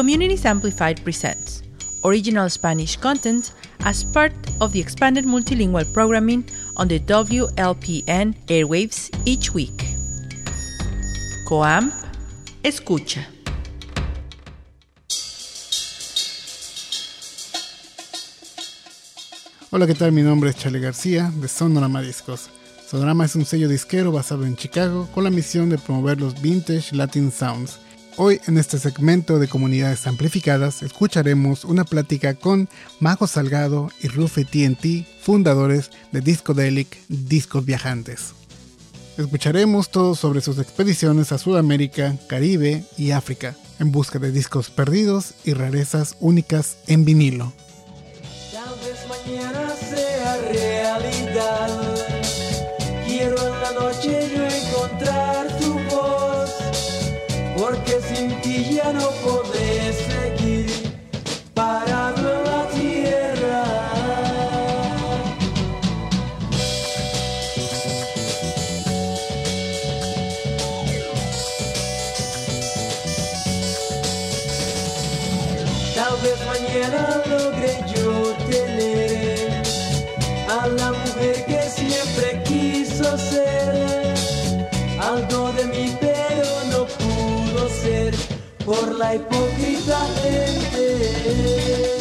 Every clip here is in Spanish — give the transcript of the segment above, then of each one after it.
Communities Amplified presents original Spanish content as part of the expanded multilingual programming on the WLPN airwaves each week. Coam Escucha. Hola, ¿qué tal? Mi nombre es Charlie García de Sonorama Discos. Sonorama es un sello disquero basado en Chicago con la misión de promover los vintage Latin Sounds. Hoy en este segmento de comunidades amplificadas escucharemos una plática con Mago Salgado y Rufe TNT, fundadores de Discodelic Discos Viajantes. Escucharemos todo sobre sus expediciones a Sudamérica, Caribe y África en busca de discos perdidos y rarezas únicas en vinilo. Tal vez mañana sea realidad. Porque sin ti ya no podré la hipócrita gente.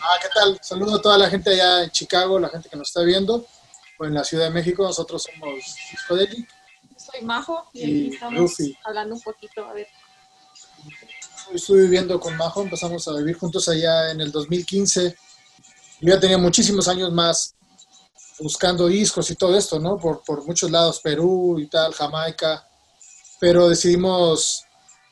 Ah, ¿qué tal? Saludo a toda la gente allá en Chicago, la gente que nos está viendo, o en la Ciudad de México. Nosotros somos Discodelic. Soy Majo y Y aquí estamos Rufi. hablando un poquito, a ver. Estuve viviendo con Majo, empezamos a vivir juntos allá en el 2015. Yo ya tenía muchísimos años más buscando discos y todo esto, ¿no? Por, por muchos lados, Perú y tal, Jamaica. Pero decidimos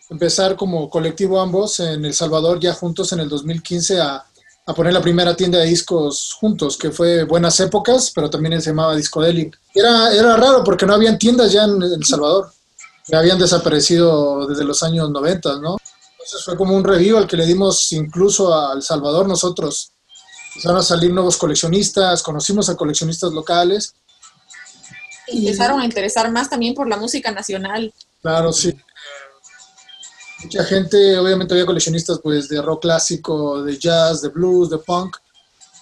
empezar como colectivo ambos en El Salvador, ya juntos en el 2015, a, a poner la primera tienda de discos juntos, que fue Buenas Épocas, pero también se llamaba Discodelic. Era, era raro porque no habían tiendas ya en El Salvador. Ya habían desaparecido desde los años 90, ¿no? Entonces fue como un review al que le dimos incluso a El Salvador nosotros. Empezaron a salir nuevos coleccionistas, conocimos a coleccionistas locales. Empezaron a interesar más también por la música nacional. Claro, sí. Mucha gente, obviamente había coleccionistas pues de rock clásico, de jazz, de blues, de punk,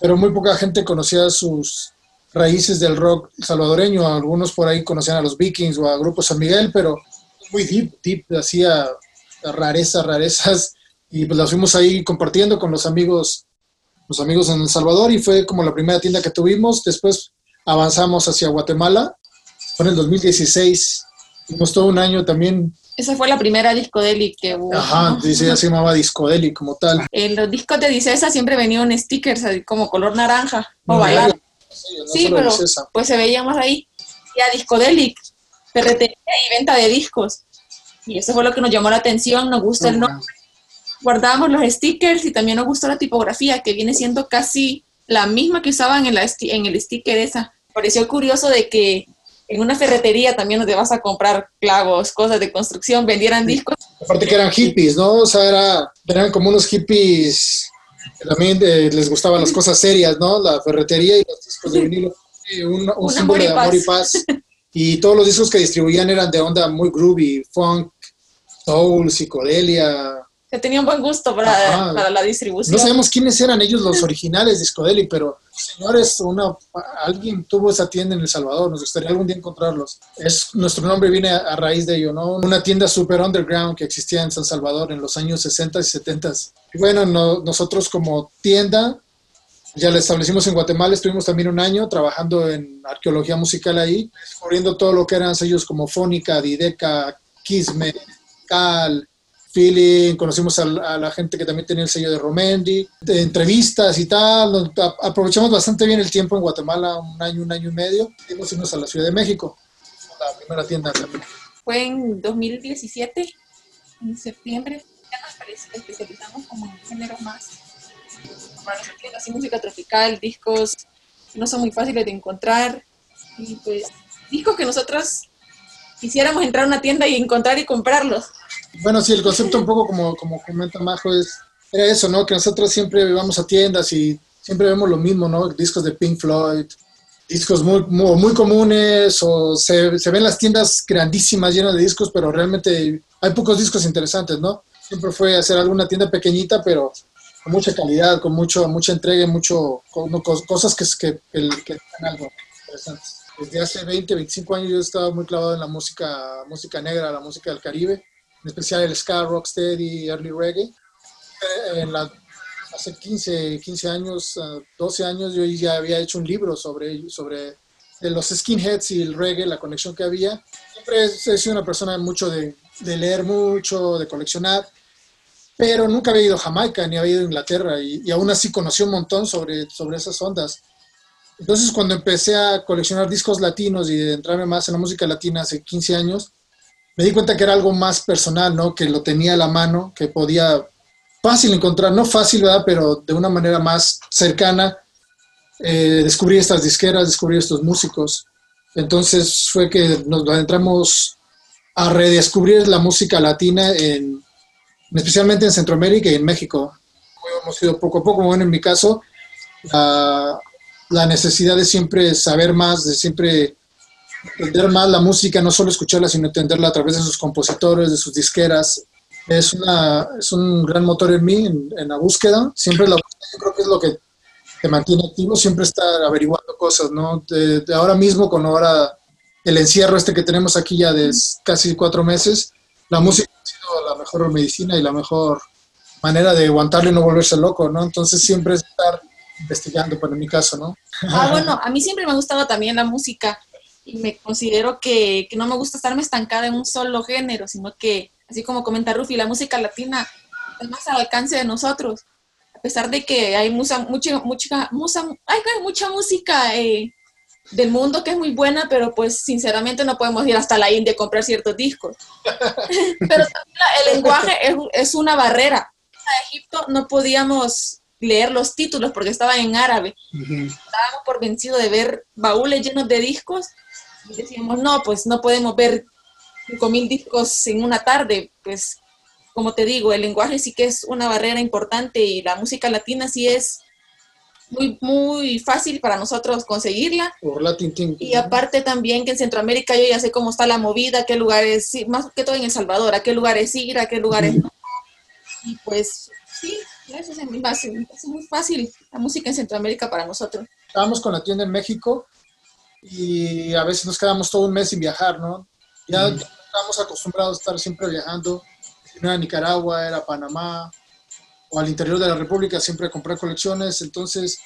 pero muy poca gente conocía sus raíces del rock salvadoreño. Algunos por ahí conocían a los Vikings o a Grupo San Miguel, pero muy deep, deep, hacía rarezas, rarezas, y pues las fuimos ahí compartiendo con los amigos, los amigos en El Salvador, y fue como la primera tienda que tuvimos. Después avanzamos hacia Guatemala, fue en el 2016, tuvimos todo un año también Esa fue la primera discodelic que hubo. Ajá, ¿no? dice, ya se llamaba Discodeli como tal. En los discos de Dicesa siempre venían stickers así como color naranja o No, bailar. Sí, no Sí, pero Dicesa. pues se veía más ahí. Y a discodelic, ferretería y venta de discos. Y eso fue lo que nos llamó la atención, nos gusta el nombre. Guardábamos los stickers y también nos gustó la tipografía, que viene siendo casi la misma que usaban en, la, en el sticker esa. Pareció curioso de que en una ferretería también donde vas a comprar clavos, cosas de construcción, vendieran discos. Aparte que eran hippies, ¿no? O sea, era, eran como unos hippies que también eh, les gustaban las cosas serias, ¿no? La ferretería y los discos de vinilo. Un, un símbolo amor de amor y paz. Y todos los discos que distribuían eran de onda muy groovy, funk, soul, psicodelia. Que tenía un buen gusto para, para la distribución. No sabemos quiénes eran ellos los originales de Discodeli, pero señores, una, alguien tuvo esa tienda en El Salvador, nos gustaría algún día encontrarlos. Es, nuestro nombre viene a, a raíz de ello, ¿no? Una tienda super underground que existía en San Salvador en los años 60 y 70. Y bueno, no- nosotros como tienda, ya la establecimos en Guatemala, estuvimos también un año trabajando en arqueología musical ahí, descubriendo todo lo que eran sellos como Fónica, Dideca, Kismet, Cal, feeling, conocimos a, a la gente que también tenía el sello de Romendi, de entrevistas y tal, aprovechamos bastante bien el tiempo en Guatemala, un año, un año y medio, fuimos a la Ciudad de México, la primera tienda también. Fue en 2017, en septiembre. Ya nos especializamos como en géneros más. Así música tropical, discos que no son muy fáciles de encontrar. Y pues, discos que nosotros quisiéramos entrar a una tienda y encontrar y comprarlos. Bueno, sí, el concepto un poco como, como comenta Majo es era eso, ¿no? Que nosotros siempre vamos a tiendas y siempre vemos lo mismo, ¿no? Discos de Pink Floyd, discos muy, muy, comunes, o se, se ven las tiendas grandísimas llenas de discos, pero realmente hay pocos discos interesantes, ¿no? Siempre fue hacer alguna tienda pequeñita, pero con mucha calidad, con mucho, mucha entrega, mucho, con, con cosas que, que, que, que algo interesante. Desde hace 20, 25 años yo estaba muy clavado en la música, música negra, la música del Caribe, en especial el ska, rocksteady, early reggae. Eh, en la, hace 15, 15 años, 12 años, yo ya había hecho un libro sobre, sobre los skinheads y el reggae, la conexión que había. Siempre he sido una persona mucho de, de leer mucho, de coleccionar, pero nunca había ido a Jamaica ni había ido a Inglaterra y, y, aún así conocí un montón sobre, sobre esas ondas. Entonces cuando empecé a coleccionar discos latinos y entrarme más en la música latina hace 15 años, me di cuenta que era algo más personal, ¿no? Que lo tenía a la mano, que podía fácil encontrar, no fácil, ¿verdad? Pero de una manera más cercana, eh, descubrir estas disqueras, descubrir estos músicos. Entonces fue que nos adentramos a redescubrir la música latina, en, especialmente en Centroamérica y en México. Hemos ido poco a poco, bueno, en mi caso, la, la necesidad de siempre saber más, de siempre entender más la música, no solo escucharla, sino entenderla a través de sus compositores, de sus disqueras. Es, una, es un gran motor en mí, en, la búsqueda. Siempre la búsqueda, yo creo que es lo que te mantiene activo, siempre estar averiguando cosas, ¿no? De, ahora mismo, con ahora el encierro este que tenemos aquí ya de casi cuatro meses, la música ha sido la mejor medicina y la mejor manera de aguantarlo y no volverse loco, ¿no? Entonces siempre es estar investigando, para mi caso, ¿no? Ah, bueno, a mí siempre me ha gustado también la música y me considero que, que, no me gusta estarme estancada en un solo género, sino que, así como comenta Rufi, la música latina es más al alcance de nosotros. A pesar de que hay mucha, mucha, mucha, mucha, hay mucha música eh, del mundo que es muy buena, pero pues sinceramente no podemos ir hasta la India a comprar ciertos discos. pero también el lenguaje es, es una barrera. A Egipto no podíamos leer los títulos porque estaban en árabe. Uh -huh. Estábamos por vencido de ver baúles llenos de discos y decíamos, no, pues no podemos ver 5.000 discos en una tarde. Pues, como te digo, el lenguaje sí que es una barrera importante y la música latina sí es muy, muy fácil para nosotros conseguirla. Por Latin. Y aparte también que en Centroamérica yo ya sé cómo está la movida, qué lugares, más que todo en El Salvador, a qué lugares ir, a qué lugares no. Y pues sí, eso es muy fácil, es muy fácil la música en Centroamérica para nosotros. Estábamos con la tienda en México y a veces nos quedamos todo un mes sin viajar, ¿no? Ya mm. estábamos acostumbrados a estar siempre viajando. Si no era Nicaragua, era Panamá o al interior de la República, siempre a comprar colecciones. Entonces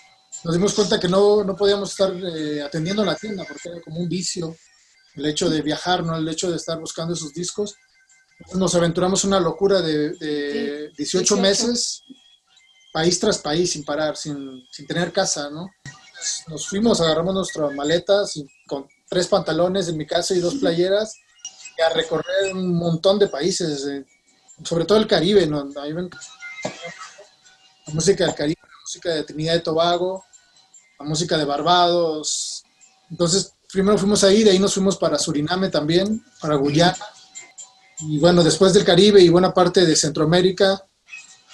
nos dimos cuenta que no, no podíamos estar eh, atendiendo la tienda porque era como un vicio el hecho de viajar, ¿no? El hecho de estar buscando esos discos. Nos aventuramos una locura de, de 18, 18 meses país tras país sin parar, sin, sin tener casa, ¿no? Nos fuimos, agarramos nuestras maletas y con tres pantalones en mi casa y dos playeras y a recorrer un montón de países, eh, sobre todo el Caribe, ¿no? Ahí ven la música del Caribe, la música de Trinidad y Tobago, la música de Barbados. Entonces, primero fuimos ahí, de ahí nos fuimos para Suriname también, para Guyana. Y bueno, después del Caribe y buena parte de Centroamérica,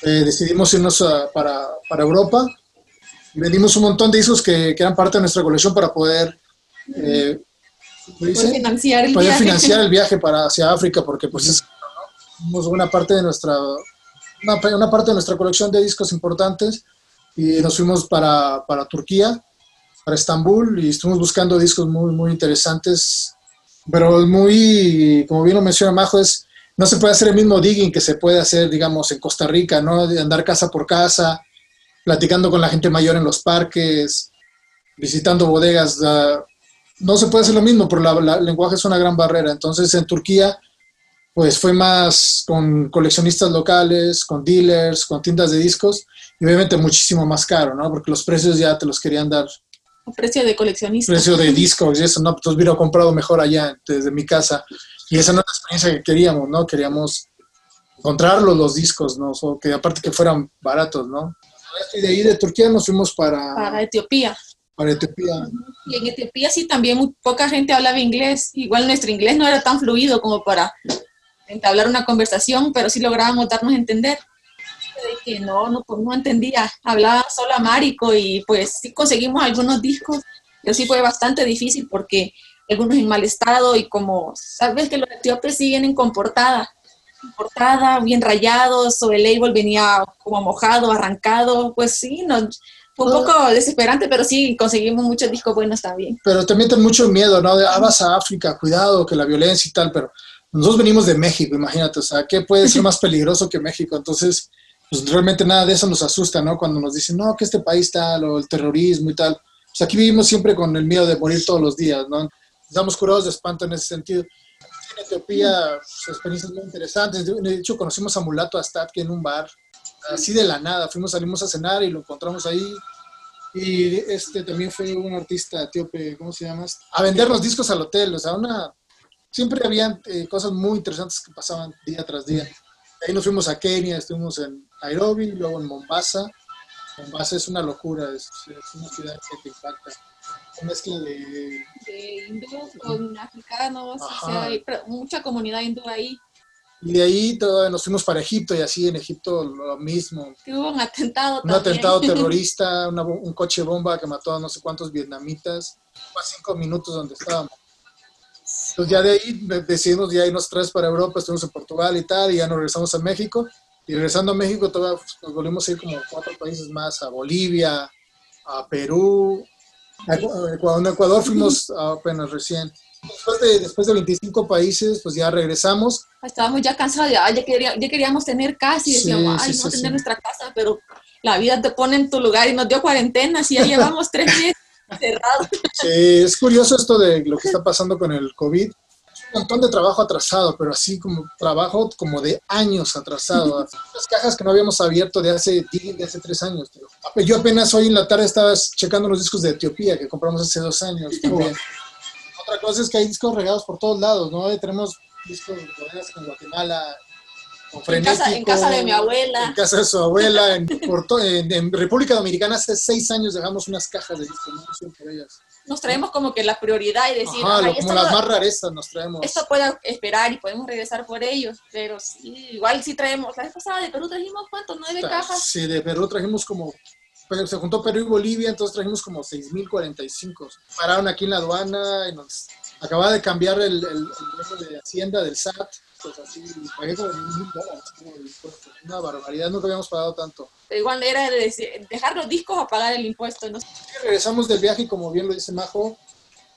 eh, decidimos irnos a, para, para, Europa. Y vendimos un montón de discos que, que, eran parte de nuestra colección para poder, eh, poder financiar, el poder viaje. financiar el viaje para hacia África porque pues es una parte de nuestra una, una, parte de nuestra colección de discos importantes. Y nos fuimos para, para Turquía para Estambul y estuvimos buscando discos muy muy interesantes. Pero muy como bien lo menciona Majo es no se puede hacer el mismo digging que se puede hacer, digamos, en Costa Rica, ¿no? De andar casa por casa, platicando con la gente mayor en los parques, visitando bodegas. Uh, no se puede hacer lo mismo, pero la, la, el lenguaje es una gran barrera. Entonces, en Turquía, pues fue más con coleccionistas locales, con dealers, con tiendas de discos, y obviamente muchísimo más caro, ¿no? Porque los precios ya te los querían dar. Precio de coleccionista. Precio de discos y eso, ¿no? Pues hubiera comprado mejor allá, desde mi casa. Y esa no era la experiencia que queríamos, ¿no? Queríamos encontrarlos los discos, ¿no? O que aparte que fueran baratos, ¿no? Y de ahí de Turquía nos fuimos para... Para Etiopía. Para Etiopía. Y en Etiopía sí también muy poca gente hablaba inglés. Igual nuestro inglés no era tan fluido como para entablar una conversación, pero sí lográbamos darnos a entender. de que no, no, pues, no entendía, hablaba solo amárico y pues sí conseguimos algunos discos, pero sí fue bastante difícil porque algunos en mal estado y como sabes que los etíopes siguen en comportada, portada, bien rayados, o el label venía como mojado, arrancado, pues sí, no, fue un poco desesperante, pero sí conseguimos muchos discos buenos también. Pero también ten mucho miedo, ¿no? De, ah, vas a África, cuidado, que la violencia y tal, pero nosotros venimos de México, imagínate, o sea, ¿qué puede ser más peligroso que México? Entonces, pues realmente nada de eso nos asusta, ¿no? Cuando nos dicen, no, que este país tal, o el terrorismo y tal. Pues aquí vivimos siempre con el miedo de morir todos los días, ¿no? Estamos curados de espanto en ese sentido. En Etiopía, pues, experiencias muy interesantes. De hecho, conocimos a Mulato Astatke en un bar, así de la nada. Fuimos, salimos a cenar y lo encontramos ahí. Y este también fue un artista etíope, ¿cómo se llama? A vendernos discos al hotel, o sea, una... Siempre habían eh, cosas muy interesantes que pasaban día tras día. Ahí nos fuimos a Kenia, estuvimos en Nairobi, luego en Mombasa. Mombasa es una locura, es, es una ciudad que te impacta. Una mezcla de... De hindú con africanos, o sea, hay mucha comunidad hindú ahí. Y de ahí todo- nos fuimos para Egipto y así en Egipto lo mismo. Que hubo un atentado Un también. atentado terrorista, una un coche bomba que mató a no sé cuántos vietnamitas. A cinco minutos donde estábamos. Entonces ya de ahí de- decidimos ya irnos tres para Europa, estuvimos en Portugal y tal, y ya nos regresamos a México. Y regresando a México todavía nos volvimos a ir como a cuatro países más, a Bolivia, a Perú. A Ecu- Ecuador, en Ecuador fuimos apenas recién. Después de, después de 25 países, pues ya regresamos. Estábamos ya cansados, ya, ya, quería- ya queríamos tener casa y decíamos, sí, ay, sí, no sí. tener nuestra casa, pero la vida te pone en tu lugar y nos dio cuarentena, y ya llevamos tres meses cerrados. Sí, es curioso esto de lo que está pasando con el COVID. Un montón de trabajo atrasado, pero así como trabajo como de años atrasado. Las cajas que no habíamos abierto de hace, de hace tres años. tío. Yo apenas hoy en la tarde estaba checando los discos de Etiopía que compramos hace dos años también. Otra cosa es que hay discos regados por todos lados, ¿no? Tenemos discos en Guatemala, En casa, en casa de mi en abuela. casa de su abuela, en, por to- en- en República Dominicana hace seis años dejamos unas cajas de discos, no por ellas. Nos traemos como que la prioridad y decir, Ajá, "Ay, lo- esto, como las más rarezas nos traemos. esto puede esperar y podemos regresar por ellos, pero sí, igual sí traemos. La vez pasada de Perú trajimos, ¿cuántos? ¿Nueve cajas? Sí, de Perú trajimos como, pero se juntó Perú y Bolivia, entonces trajimos como 6.045. Pararon aquí en la aduana y nos acababa de cambiar el, el, el de Hacienda del SAT, pues así, pagué como mil dólares, una barbaridad, nunca habíamos pagado tanto. Igual era dejar los discos a pagar el impuesto. ¿no? Y regresamos del viaje y como bien lo dice Majo,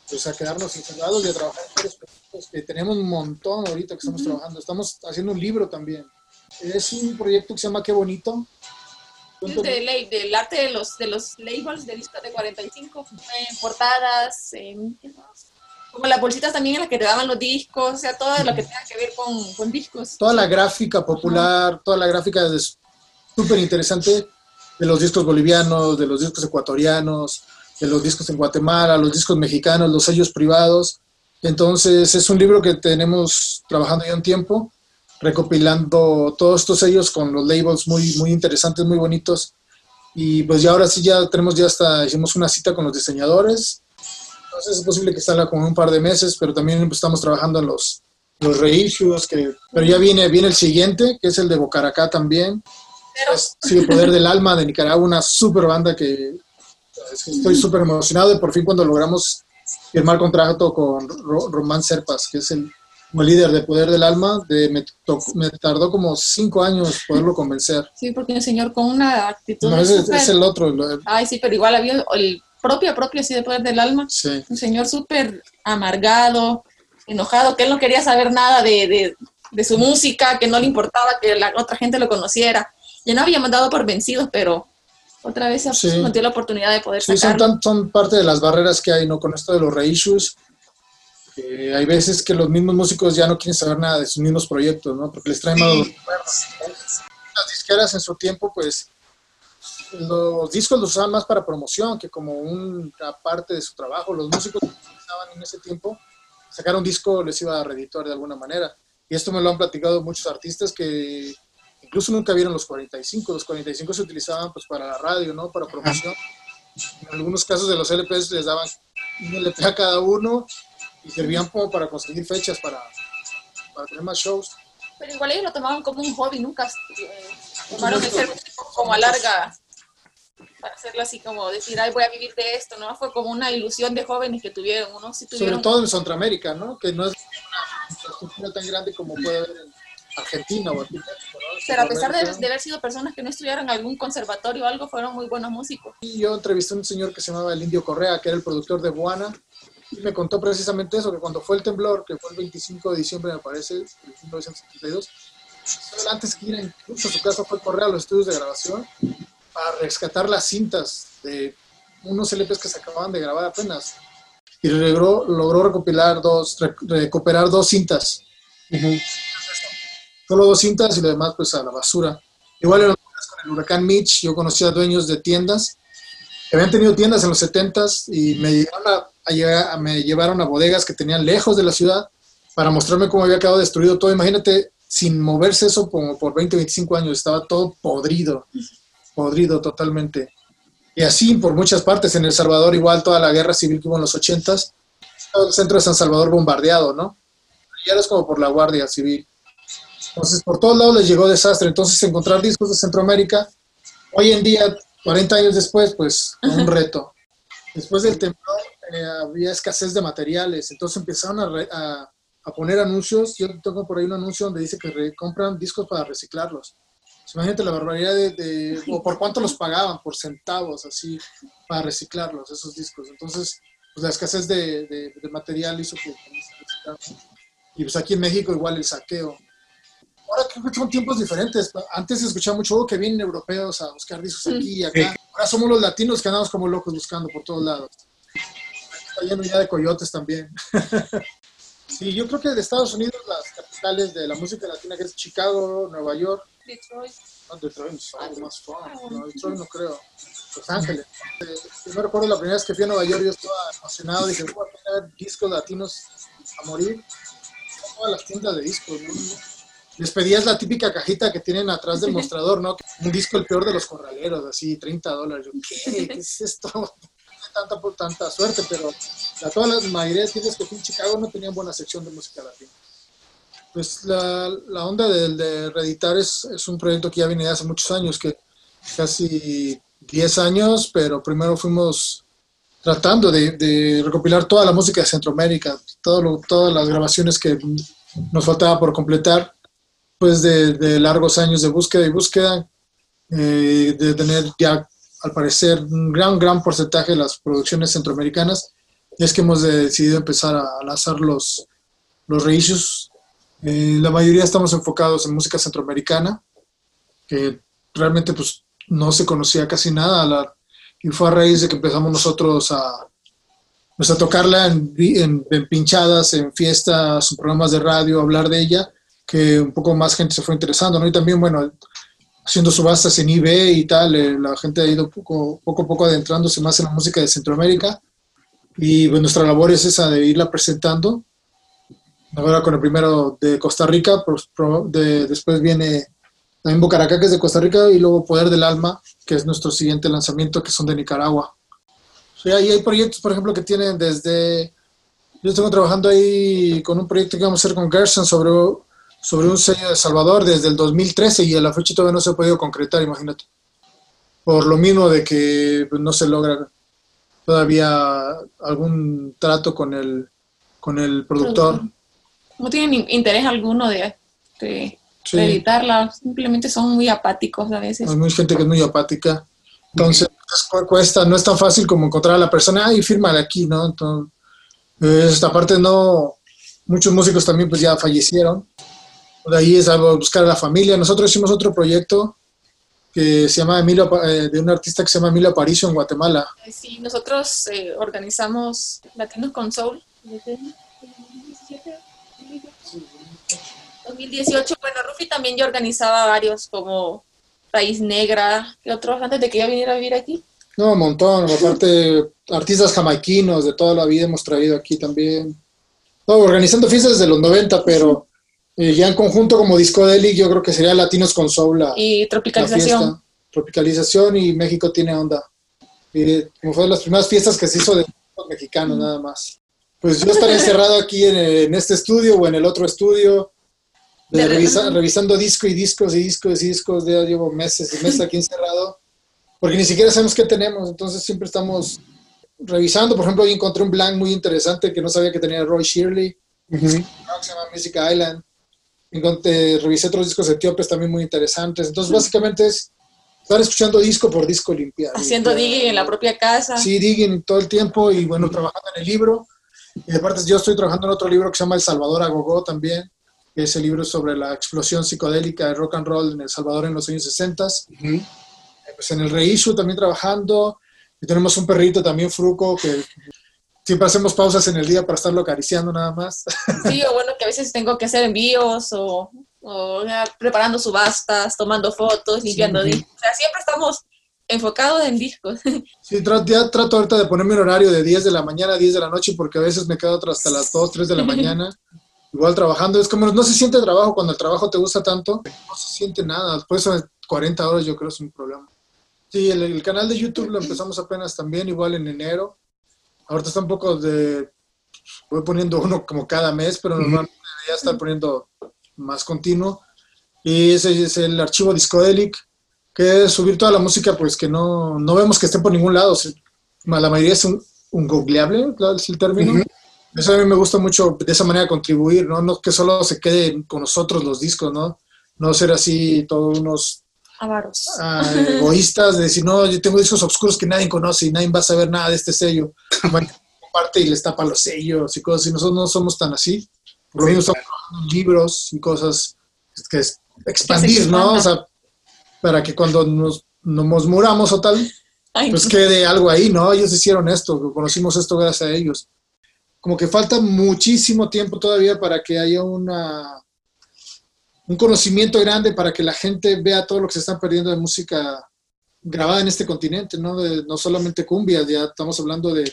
pues a quedarnos encerrados y a trabajar proyectos que tenemos un montón ahorita que estamos trabajando. Estamos haciendo un libro también. Es un proyecto que se llama Qué Bonito. De ley- del arte de los, de los labels de discos de 45, en portadas, en, ¿qué más? Como las bolsitas también en las que te daban los discos, o sea, todo lo que tenga que ver con, con discos. Toda la gráfica popular, toda la gráfica es súper interesante de los discos bolivianos, de los discos ecuatorianos, de los discos en Guatemala, los discos mexicanos, los sellos privados. Entonces es un libro que tenemos trabajando ya un tiempo, recopilando todos estos sellos con los labels muy, muy interesantes, muy bonitos. Y pues ya ahora sí ya tenemos ya hasta, hicimos una cita con los diseñadores. Entonces es posible que salga como en un par de meses, pero también estamos trabajando en los, los reissues, que, pero ya viene, viene el siguiente, que es el de Bocaracá también. Pero- Es, sí, el Poder del Alma de Nicaragua, una super banda que es que estoy súper emocionado de por fin cuando logramos firmar contrato con Ro- Román Serpas, que es el, el líder de Poder del Alma. De, me, me tardó como cinco años poderlo convencer. Sí, porque un señor con una actitud No, ese súper- es el otro. Ay, sí, pero igual había el propio, propio así de poder del alma. sí. Un señor súper amargado, enojado, que él no quería saber nada de, de- de su música, que no le importaba que la otra gente lo conociera. Ya no habíamos dado por vencidos, pero otra vez Sí. nos dio la oportunidad de poder Sí, son, tan- son parte de las barreras que hay ¿no? con esto de los reissues. hay veces que los mismos músicos ya no quieren saber nada de sus mismos proyectos, ¿no? Porque les traen malos recuerdos. Las disqueras en su tiempo, pues, los discos los usaban más para promoción que como una parte de su trabajo. Los músicos que estaban en ese tiempo, sacar un disco les iba a redituar de alguna manera. Y esto me lo han platicado muchos artistas que incluso nunca vieron los 45. Los 45 se utilizaban pues para la radio, ¿no? Para promoción. En algunos casos de los LPs les daban un LP a cada uno y servían como para conseguir fechas para, para tener más shows. Pero igual ellos lo tomaban como un hobby, nunca eh, Tomaron ese como a larga para hacerlo así como decir, ay, voy a vivir de esto, ¿no? Fue como una ilusión de jóvenes que tuvieron, ¿no? Sí Sobre tuvieron todo en Centroamérica, ¿no? Que no es una infraestructura tan grande como puede haber en Argentina o aquí pero a pesar de, de haber sido personas que no estudiaron en algún conservatorio o algo, fueron muy buenos músicos. Y yo entrevisté a un señor que se llamaba el Indio Correa, que era el productor de Buana, y me contó precisamente eso, que cuando fue el temblor, que fue el 25 de diciembre, me parece, de 1972, solo antes que ir incluso a su casa fue a correr a los estudios de grabación rescatar las cintas de unos LPs que se acababan de grabar apenas. Y logró, logró recopilar dos, rec- recuperar dos cintas. Solo dos cintas y lo demás pues a la basura. Igual con el huracán Mitch, yo conocía a dueños de tiendas que habían tenido tiendas en los 70s y me llevaron a, a llegar- a- me llevaron a bodegas que tenían lejos de la ciudad para mostrarme cómo había quedado destruido todo. Imagínate, sin moverse eso como por 20, 25 años, estaba todo podrido, podrido totalmente. Y así por muchas partes, en El Salvador igual toda la guerra civil que hubo en los 80s, todo el centro de San Salvador bombardeado, ¿no? Y era como por la Guardia Civil. Entonces, por todos lados les llegó desastre. Entonces, encontrar discos de Centroamérica, hoy en día, 40 años después, pues, un reto. Después del temblor, eh, había escasez de materiales. Entonces, empezaron a, re- a- a poner anuncios. Yo tengo por ahí un anuncio donde dice que compran discos para reciclarlos. Pues, imagínate la barbaridad de, de- o por cuánto los pagaban, por centavos, así, para reciclarlos, esos discos. Entonces, pues, la escasez de, de- de material hizo que. Y pues aquí en México igual el saqueo ahora creo que son tiempos diferentes. Antes se escuchaba mucho "Oh, que vienen europeos a buscar discos aquí y acá. Ahora somos los latinos que andamos como locos buscando por todos lados. Está lleno ya de coyotes también. sí, yo creo que de Estados Unidos las capitales de la música latina que es Chicago, Nueva York, Detroit. no, Detroit es algo más fun. No, Detroit no creo. Los Ángeles. Eh, yo me recuerdo la primera vez que fui a Nueva York, yo estaba emocionado, dije, voy a ver discos latinos a morir. Todas las tiendas de discos, ¿no? Les pedías la típica cajita que tienen atrás del mostrador, ¿no? Un disco el peor de los corraleros, así, 30 dólares. Yo, ¿qué? ¿Qué es esto? Tanta por tanta suerte, pero la, toda la mayoría de tiendas que fui en Chicago no tenían buena sección de música latina. Pues la, la onda del de reeditar es, es un proyecto que ya viene de hace muchos años, que casi 10 años, pero primero fuimos tratando de, de recopilar toda la música de Centroamérica, todo lo- todas las grabaciones que nos faltaba por completar, pues de, de largos años de búsqueda y búsqueda, eh, de tener ya, al parecer, un gran, gran porcentaje de las producciones centroamericanas, es que hemos decidido empezar a lanzar los, los reissues. Eh, la mayoría estamos enfocados en música centroamericana, que realmente pues no se conocía casi nada, la- y fue a raíz de que empezamos nosotros a, pues, a tocarla en, en- en pinchadas, en fiestas, en programas de radio, hablar de ella, que un poco más gente se fue interesando, ¿no? Y también, bueno, haciendo subastas en eBay y tal, eh, la gente ha ido poco, poco a poco adentrándose más en la música de Centroamérica, y pues, nuestra labor es esa de irla presentando. Ahora con el primero de Costa Rica, pues, pro- de- después viene también Bocaracá, que es de Costa Rica, y luego Poder del Alma, que es nuestro siguiente lanzamiento, que son de Nicaragua. Sí, ahí hay proyectos, por ejemplo, que tienen desde... Yo estoy trabajando ahí con un proyecto que vamos a hacer con Gerson sobre, sobre un sello de Salvador desde el 2013 y a la fecha todavía no se ha podido concretar, imagínate. Por lo mismo de que pues, no se logra todavía algún trato con el, con el productor. No tienen in- interés alguno de, de Sí. editarla, simplemente son muy apáticos a veces. Hay mucha gente que es muy apática. Entonces, pues, cu- cuesta, no es tan fácil como encontrar a la persona, ay, fírmale aquí, ¿no? Entonces, esta parte no, muchos músicos también pues ya fallecieron. De ahí es algo buscar a la familia. Nosotros hicimos otro proyecto que se llama Emilio, eh, de un artista que se llama Emilio Aparicio en Guatemala. Sí, nosotros eh, organizamos Latinos con Soul. desde 2017, 2018, bueno, Rufi también yo organizaba varios como Raíz Negra, que otros antes de que yo viniera a vivir aquí. No, un montón. Aparte, artistas jamaiquinos de toda la vida hemos traído aquí también. No, organizando fiestas desde los 90, pero eh, ya en conjunto como Discodelic yo creo que sería Latinos con Soul la, Y tropicalización. Tropicalización y México tiene onda. Y como fue de las primeras fiestas que se hizo de mexicanos nada más. Pues yo estaré encerrado aquí en, en este estudio o en el otro estudio. de De revisa- repente- revisando disco y discos y discos y discos. Ya llevo meses y meses aquí encerrado porque ni siquiera sabemos qué tenemos. Entonces siempre estamos revisando. Por ejemplo, hoy encontré un blank muy interesante que no sabía que tenía Roy Shirley. Ujú. se llama Music Island. Encontré, revisé otros discos etíopes también muy interesantes. Entonces, básicamente es estar escuchando disco por disco limpiar. Haciendo digging en la propia casa. Sí, digging todo el tiempo y bueno, trabajando en el libro. Y aparte yo estoy trabajando en otro libro que se llama El Salvador a Gogó también, que ese libro es sobre la explosión psicodélica de rock and roll en El Salvador en los años 60. Ujú. Pues en el reissue también trabajando. Y tenemos un perrito también, Fruco, que siempre hacemos pausas en el día para estarlo acariciando nada más. Sí, o bueno, que a veces tengo que hacer envíos o, o, ya, preparando subastas, tomando fotos, limpiando discos. O sea, siempre estamos enfocados en discos. Sí, tra- ya trato ahorita de ponerme un horario de 10 de la mañana a 10 de la noche porque a veces me quedo hasta las 2, 3 de la mañana. Igual trabajando. Es como no se siente trabajo cuando el trabajo te gusta tanto. No se siente nada. Después de 40 horas yo creo es un problema. Sí, el, el canal de YouTube lo empezamos apenas también, igual en enero. Ahorita está un poco de... Voy poniendo uno como cada mes, pero normalmente debería estar poniendo más continuo. Y ese es el archivo Discodelic, que es subir toda la música pues que no, no vemos que esté por ningún lado. La mayoría es un, un googleable, es el término. Eso a mí me gusta mucho de esa manera contribuir, ¿no? No que solo se queden con nosotros los discos, ¿no? No ser así todos unos Avaros. ah, egoístas de decir, no, yo tengo discos oscuros que nadie conoce y nadie va a saber nada de este sello. Bueno, comparte y les tapa los sellos y cosas, y nosotros no somos tan así. Por lo mismo estamos trabajando libros y cosas que es expandir, ¿no? O sea, para que cuando nos, nos muramos o tal, Ay, pues quede algo ahí, ¿no? Ellos hicieron esto, conocimos esto gracias a ellos. Como que falta muchísimo tiempo todavía para que haya una un conocimiento grande para que la gente vea todo lo que se están perdiendo de música grabada en este continente, ¿no? De- no solamente cumbia, ya estamos hablando de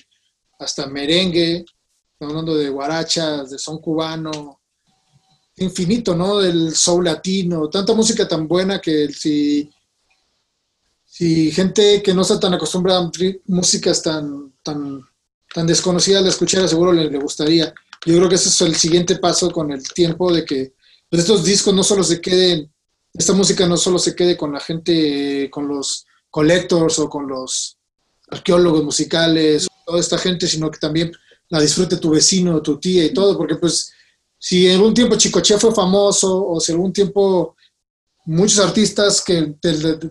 hasta merengue, estamos hablando de guarachas, de son cubano, infinito, ¿no? Del soul latino, tanta música tan buena que si si gente que no está tan acostumbrada a músicas tan, tan, tan desconocidas la escuchara, seguro le, le gustaría. Yo creo que ese es el siguiente paso con el tiempo de que pues, estos discos no solo se queden, esta música no solo se quede con la gente, con los collectors o con los arqueólogos musicales, toda esta gente, sino que también la disfrute tu vecino, tu tía y todo, porque pues si en algún tiempo Chicoche fue famoso o si algún tiempo muchos artistas que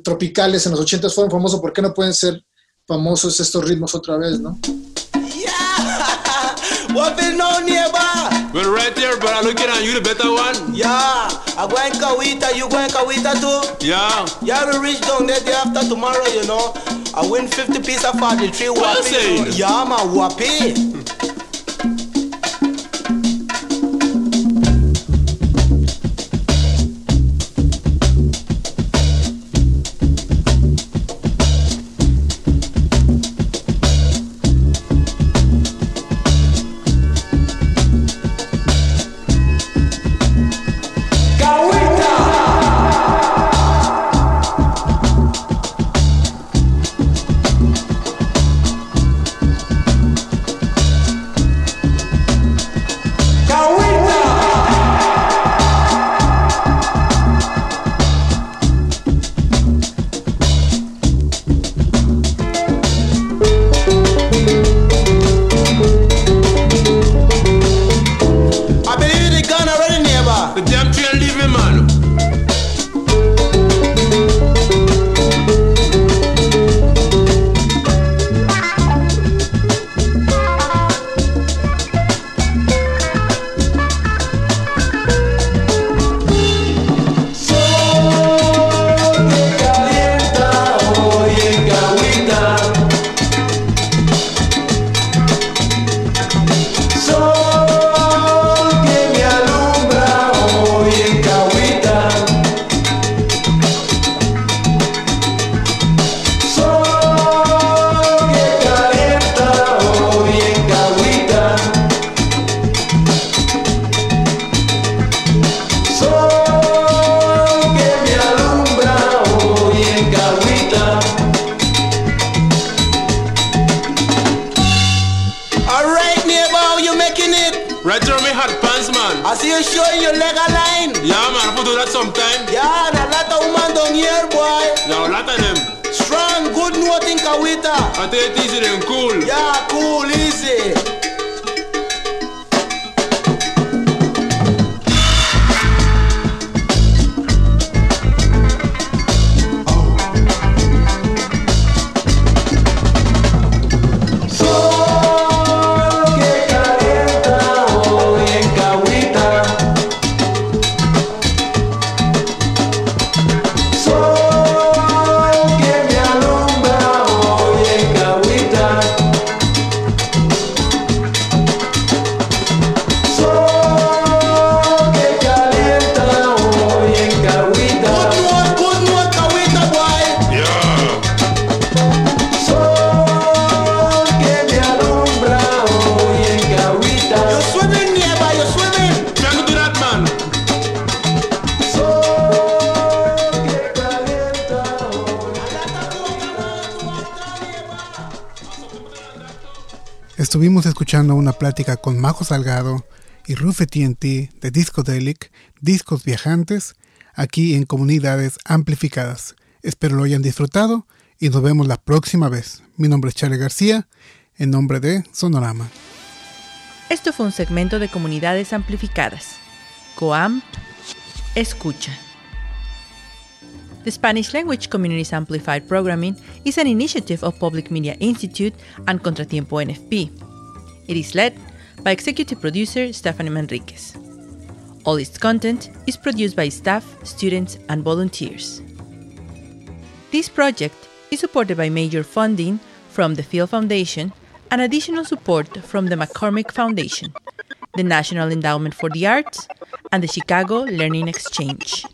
tropicales en los 80 fueron famosos, ¿por qué no pueden ser famosos estos ritmos otra vez, no? Yeah! When right there, but I'm looking at you, the better one. Yeah, I go in Kawita, you go in Kawita too? Yeah. You have to reach down there day after tomorrow, you know. I win 50 piece of 43 whoppy. Yeah, my whoppy. Sometime. Yeah, a lot of women down here, boy. Yeah, a lot of them. Strong, good note in Kawita. I take it easy and cool. Yeah, plática con Majo Salgado y Rufe TNT de Discodelic, Discos Viajantes, aquí en Comunidades Amplificadas. Espero lo hayan disfrutado y nos vemos la próxima vez. Mi nombre es Charlie García, en nombre de Sonorama. Esto fue un segmento de Comunidades Amplificadas. COAM Escucha. The Spanish Language Communities Amplified Programming is an initiative of Public Media Institute and Contratiempo NFP. It is led by executive producer Stephanie Manriquez. All its content is produced by staff, students, and volunteers. This project is supported by major funding from the Field Foundation and additional support from the McCormick Foundation, the National Endowment for the Arts, and the Chicago Learning Exchange.